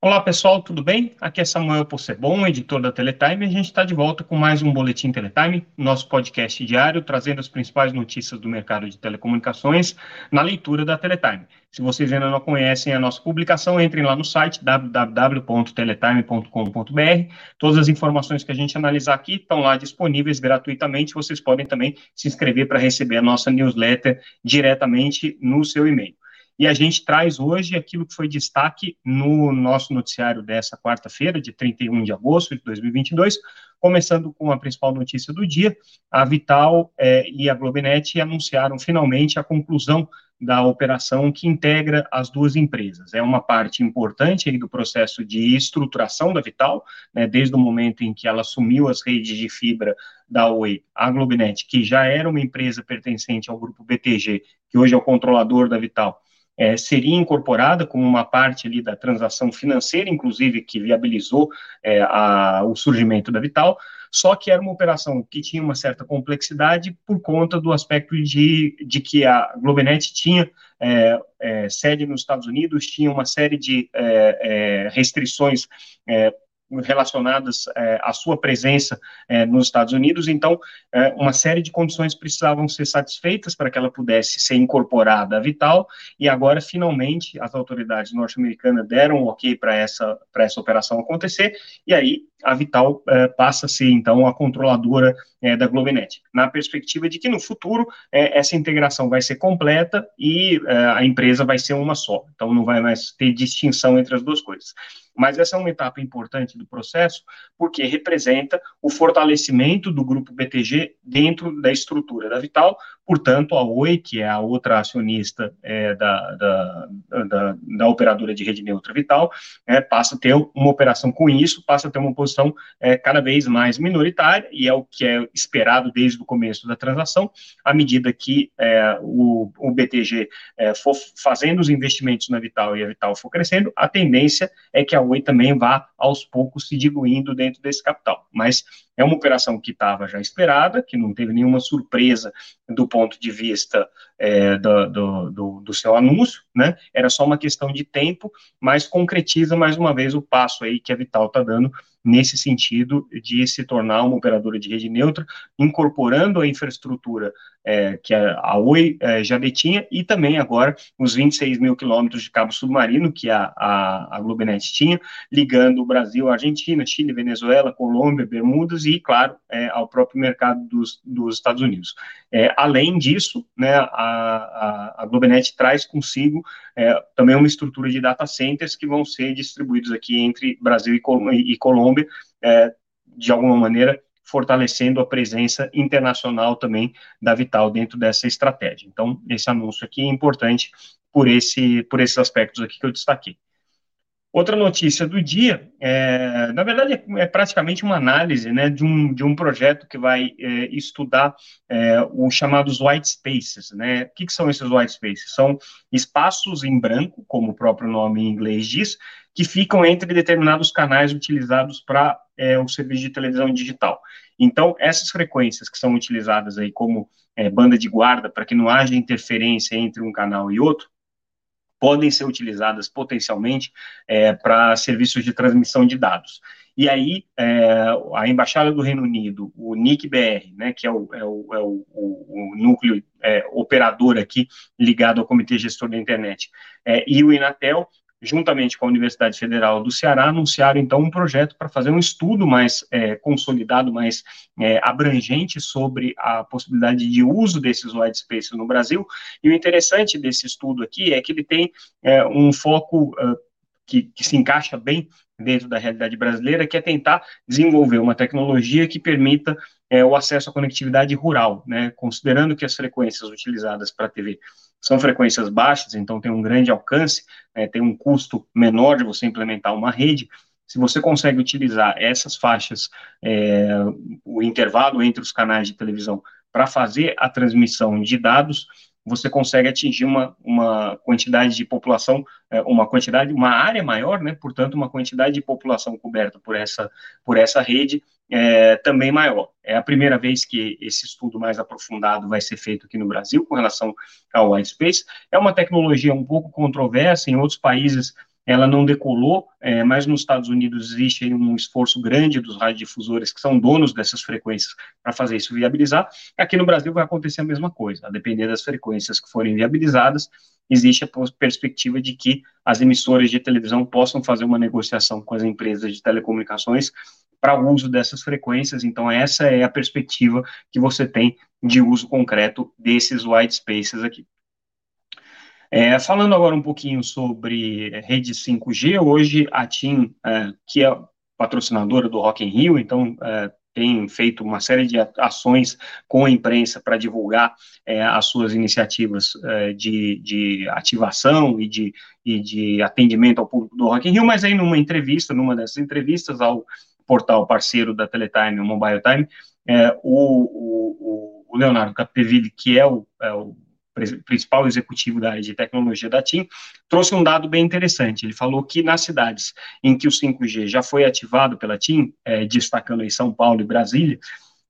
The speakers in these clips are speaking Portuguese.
Olá pessoal, tudo bem? Aqui é Samuel Possebon, editor da Teletime, e a gente está de volta com mais um Boletim Teletime, nosso podcast diário, trazendo as principais notícias do mercado de telecomunicações na leitura da Teletime. Se vocês ainda não conhecem a nossa publicação, entrem lá no site www.teletime.com.br. Todas as informações que a gente analisar aqui estão lá disponíveis gratuitamente. Vocês podem também se inscrever para receber a nossa newsletter diretamente no seu e-mail. E a gente traz hoje aquilo que foi destaque no nosso noticiário dessa quarta-feira, de 31 de agosto de 2022, começando com a principal notícia do dia, a Vital é, e a Globenet anunciaram finalmente a conclusão da operação que integra as duas empresas. É uma parte importante aí do processo de estruturação da Vital, né, desde o momento em que ela assumiu as redes de fibra da Oi, a Globenet, que já era uma empresa pertencente ao grupo BTG, que hoje é o controlador da Vital, é, seria incorporada como uma parte ali da transação financeira, inclusive, que viabilizou é, a, o surgimento da Vital, só que era uma operação que tinha uma certa complexidade por conta do aspecto de, de que a Globenet tinha é, é sede nos Estados Unidos, tinha uma série de é, é, restrições relacionadas é, à sua presença é, nos Estados Unidos. Então, é, uma série de condições precisavam ser satisfeitas para que ela pudesse ser incorporada à Vital, e agora, finalmente, as autoridades norte-americanas deram um ok para essa, essa operação acontecer, e aí a Vital é, passa a ser, então, a controladora é, da Globenet, na perspectiva de que, no futuro, é, essa integração vai ser completa e a empresa vai ser uma só, então não vai mais ter distinção entre as duas coisas. Mas essa é uma etapa importante do processo, porque representa o fortalecimento do grupo BTG dentro da estrutura da Vital, portanto, a Oi, que é a outra acionista é, da, da, da, da, operadora de rede neutra Vital, é, passa a ter uma operação com isso, passa a ter uma posição é, cada vez mais minoritária, e é o que é esperado desde o começo da transação, à medida que é, o, o BTG é, for fazendo os investimentos na Vital e a Vital for crescendo, a tendência é que a Oi também vá aos poucos se diluindo dentro desse capital. Mas é uma operação que estava já esperada, que não teve nenhuma surpresa do ponto de vista é, do, do, do, do, seu anúncio, né? Era só uma questão de tempo, mas concretiza mais uma vez o passo aí que a Vital está dando nesse sentido de se tornar uma operadora de rede neutra, incorporando a infraestrutura é, que a, Oi é, já detinha e também agora os 26 mil quilômetros de cabo submarino que a, a, a Globenet tinha, ligando o Brasil, Argentina, Chile, Venezuela, Colômbia, Bermudas e, claro, é, ao próprio mercado dos, dos Estados Unidos. É, além disso, né, a, a, a Globenet traz consigo é, também uma estrutura de data centers que vão ser distribuídos aqui entre Brasil e, Col e Colômbia, é, de alguma maneira fortalecendo a presença internacional também da Vital dentro dessa estratégia. Então, esse anúncio aqui é importante por, esse, por esses aspectos aqui que eu destaquei. Outra notícia do dia, é, na verdade, é, praticamente uma análise né, de, um, de um projeto que vai é, estudar é, os chamados white spaces. Né? O que, que, são esses white spaces? São espaços em branco, como o próprio nome em inglês diz, que ficam entre determinados canais utilizados para é, o serviço de televisão digital. Então, essas frequências que são utilizadas aí como é, banda de guarda, para que não haja interferência entre um canal e outro, podem ser utilizadas potencialmente é, para serviços de transmissão de dados. E aí, é, a Embaixada do Reino Unido, o NIC-BR, né, que é o, é o, é o, o núcleo é, operador aqui ligado ao Comitê Gestor da Internet, é, e o Inatel juntamente com a Universidade Federal do Ceará, anunciaram então um projeto para fazer um estudo mais é, consolidado, mais é, abrangente sobre a possibilidade de uso desses white spaces no Brasil. E o interessante desse estudo aqui é que ele tem é, um foco que, que se encaixa bem dentro da realidade brasileira, que é tentar desenvolver uma tecnologia que permita é, o acesso à conectividade rural, né, considerando que as frequências utilizadas para TV são frequências baixas, então tem um grande alcance, é, tem um custo menor de você implementar uma rede. Se você consegue utilizar essas faixas, é, o intervalo entre os canais de televisão para fazer a transmissão de dados, você consegue atingir uma, uma quantidade de população, é, uma quantidade, uma área maior, né, portanto, uma quantidade de população coberta por essa, por essa rede é, também maior. É a primeira vez que esse estudo mais aprofundado vai ser feito aqui no Brasil com relação ao white space. É uma tecnologia um pouco controversa, em outros países ela não decolou, é, mas nos Estados Unidos existe um esforço grande dos radiodifusores que são donos dessas frequências para fazer isso viabilizar. Aqui no Brasil vai acontecer a mesma coisa, a depender das frequências que forem viabilizadas, existe a perspectiva de que as emissoras de televisão possam fazer uma negociação com as empresas de telecomunicações para o uso dessas frequências. Então, essa é a perspectiva que você tem de uso concreto desses white spaces aqui. É, falando agora um pouquinho sobre rede 5G, hoje a TIM, é, que é patrocinadora do Rock in Rio, então é, tem feito uma série de ações com a imprensa para divulgar é, as suas iniciativas é, de, de, ativação e de, e de atendimento ao público do Rock in Rio, mas aí numa entrevista, numa dessas entrevistas ao portal parceiro da Teletime, o Mobile Time, é, o, o, o, Leonardo Capdeville, que é o, é o principal executivo da área de tecnologia da TIM, trouxe um dado bem interessante. Ele falou que nas cidades em que o 5G já foi ativado pela TIM, é, destacando aí São Paulo e Brasília,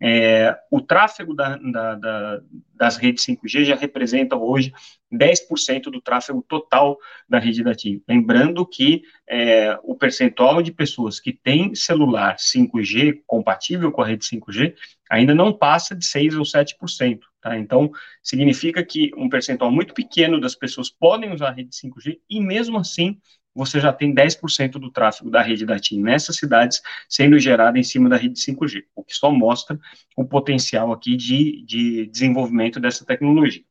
é, o tráfego da, da, da, das redes 5G já representa hoje 10% do tráfego total da rede da TIM. Lembrando que é, o percentual de pessoas que têm celular 5G compatível com a rede 5G ainda não passa de 6 ou 7%. Tá? Então, significa que um percentual muito pequeno das pessoas podem usar a rede 5G e, mesmo assim, você já tem 10% do tráfego da rede da TIM nessas cidades sendo gerado em cima da rede 5G, o que só mostra o potencial aqui de, de desenvolvimento dessa tecnologia.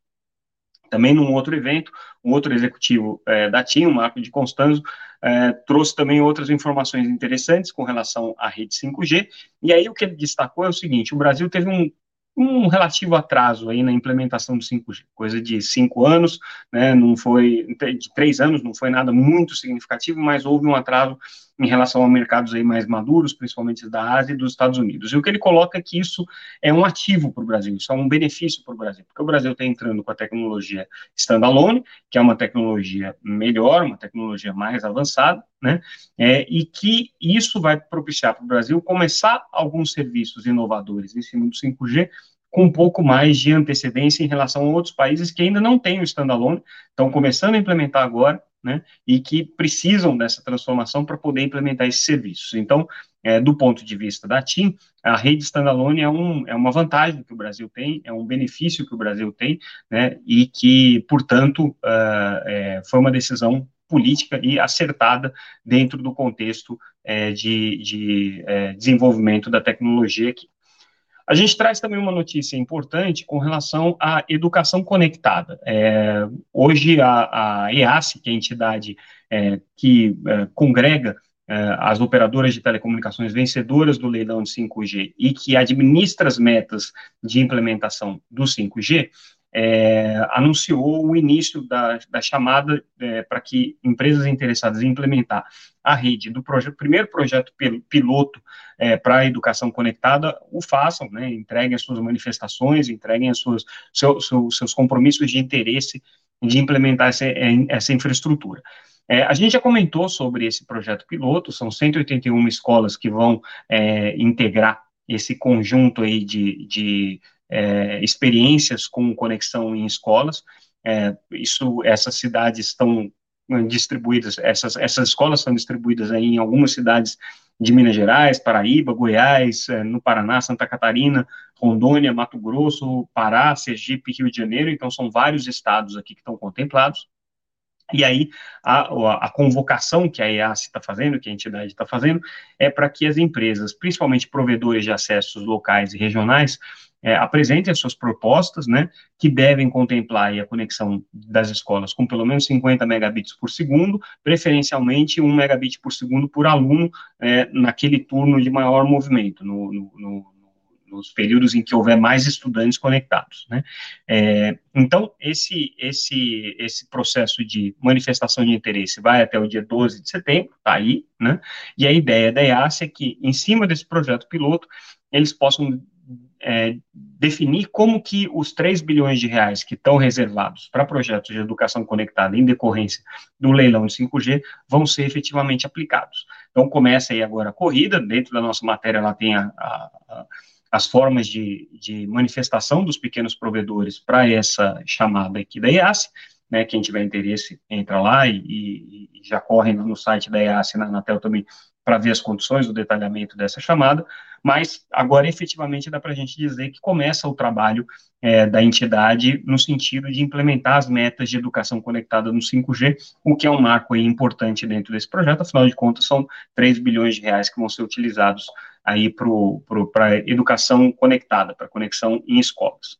Também num outro evento, um outro executivo é, da TIM, o Marco de Constanzo, é, trouxe também outras informações interessantes com relação à rede 5G, e aí o que ele destacou é o seguinte, o Brasil teve um um relativo atraso aí na implementação do 5G, coisa de cinco anos, né, não foi, de três anos, não foi nada muito significativo, mas houve um atraso em relação a mercados aí mais maduros, principalmente da Ásia e dos Estados Unidos. E o que ele coloca é que isso é um ativo para o Brasil, isso é um benefício para o Brasil, porque o Brasil está entrando com a tecnologia standalone, que é uma tecnologia melhor, uma tecnologia mais avançada, né, é, e que isso vai propiciar para o Brasil começar alguns serviços inovadores em cima do 5G com um pouco mais de antecedência em relação a outros países que ainda não têm o standalone, estão começando a implementar agora, né, e que precisam dessa transformação para poder implementar esses serviços. Então, é, do ponto de vista da TIM, a rede standalone é, um, é uma vantagem que o Brasil tem, é um benefício que o Brasil tem, né, e que, portanto, uh, é, foi uma decisão política e acertada dentro do contexto é, de, de é, desenvolvimento da tecnologia aqui. A gente traz também uma notícia importante com relação à educação conectada. É, hoje, a, a que é a entidade é, que é, congrega é, as operadoras de telecomunicações vencedoras do leilão de 5G e que administra as metas de implementação do 5G, é, anunciou o início da, da chamada é, para que empresas interessadas em implementar a rede do projeto, primeiro projeto piloto é, para a educação conectada, o façam, né, entreguem as suas manifestações, entreguem seu, seus compromissos de interesse de implementar essa, é, essa infraestrutura. É, a gente já comentou sobre esse projeto piloto, são 181 escolas que vão é, integrar esse conjunto aí de, de é, experiências com conexão em escolas. É, isso, essas cidades estão distribuídas, essas, essas escolas são distribuídas aí em algumas cidades de Minas Gerais, Paraíba, Goiás, é, no Paraná, Santa Catarina, Rondônia, Mato Grosso, Pará, Sergipe, Rio de Janeiro, então são vários estados aqui que estão contemplados. E aí, a, a convocação que a EAC está fazendo, que a entidade está fazendo, é para que as empresas, principalmente provedores de acessos locais e regionais, é, apresentem as suas propostas, né, que devem contemplar a conexão das escolas com pelo menos 50 megabits por segundo, preferencialmente 1 megabit por segundo por aluno é, naquele turno de maior movimento, no, no, no nos períodos em que houver mais estudantes conectados, né? É, então, esse, esse, esse processo de manifestação de interesse vai até o dia 12 de setembro, tá aí, né? E a ideia da EAS é que, em cima desse projeto piloto, eles possam é, definir como que os 3 bilhões de reais que estão reservados para projetos de educação conectada em decorrência do leilão de 5G vão ser efetivamente aplicados. Então, começa aí agora a corrida, dentro da nossa matéria, ela tem a, a, a, as formas de, de manifestação dos pequenos provedores para essa chamada aqui da IAS, né, quem tiver interesse, entra lá e, e, e já corre no site da EAS, na Anatel também, para ver as condições, o detalhamento dessa chamada, mas agora efetivamente dá para a gente dizer que começa o trabalho é, da entidade no sentido de implementar as metas de educação conectada no 5G, o que é um marco importante dentro desse projeto, afinal de contas são 3 bilhões de reais que vão ser utilizados aí para educação conectada, para conexão em escolas.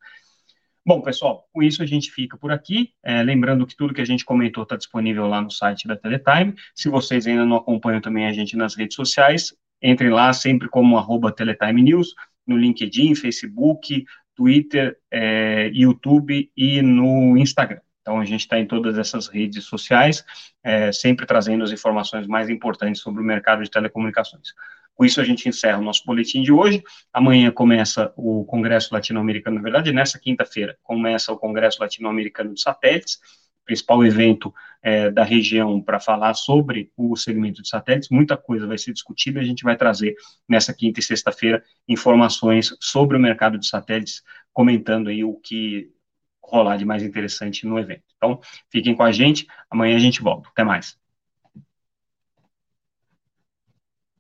Bom, pessoal, com isso a gente fica por aqui. É, lembrando que tudo que a gente comentou está disponível lá no site da Teletime. Se vocês ainda não acompanham também a gente nas redes sociais, entrem lá sempre como arroba Teletime News, no LinkedIn, Facebook, Twitter, é, YouTube e no Instagram. Então, a gente está em todas essas redes sociais, é, sempre trazendo as informações mais importantes sobre o mercado de telecomunicações. Com isso, a gente encerra o nosso boletim de hoje. Amanhã começa o Congresso Latino-Americano, na verdade, nessa quinta-feira, começa o Congresso Latino-Americano de Satélites, principal evento é, da região para falar sobre o segmento de satélites. Muita coisa vai ser discutida. A gente vai trazer nessa quinta e sexta-feira informações sobre o mercado de satélites, comentando aí o que rolar de mais interessante no evento. Então, fiquem com a gente. Amanhã a gente volta. Até mais.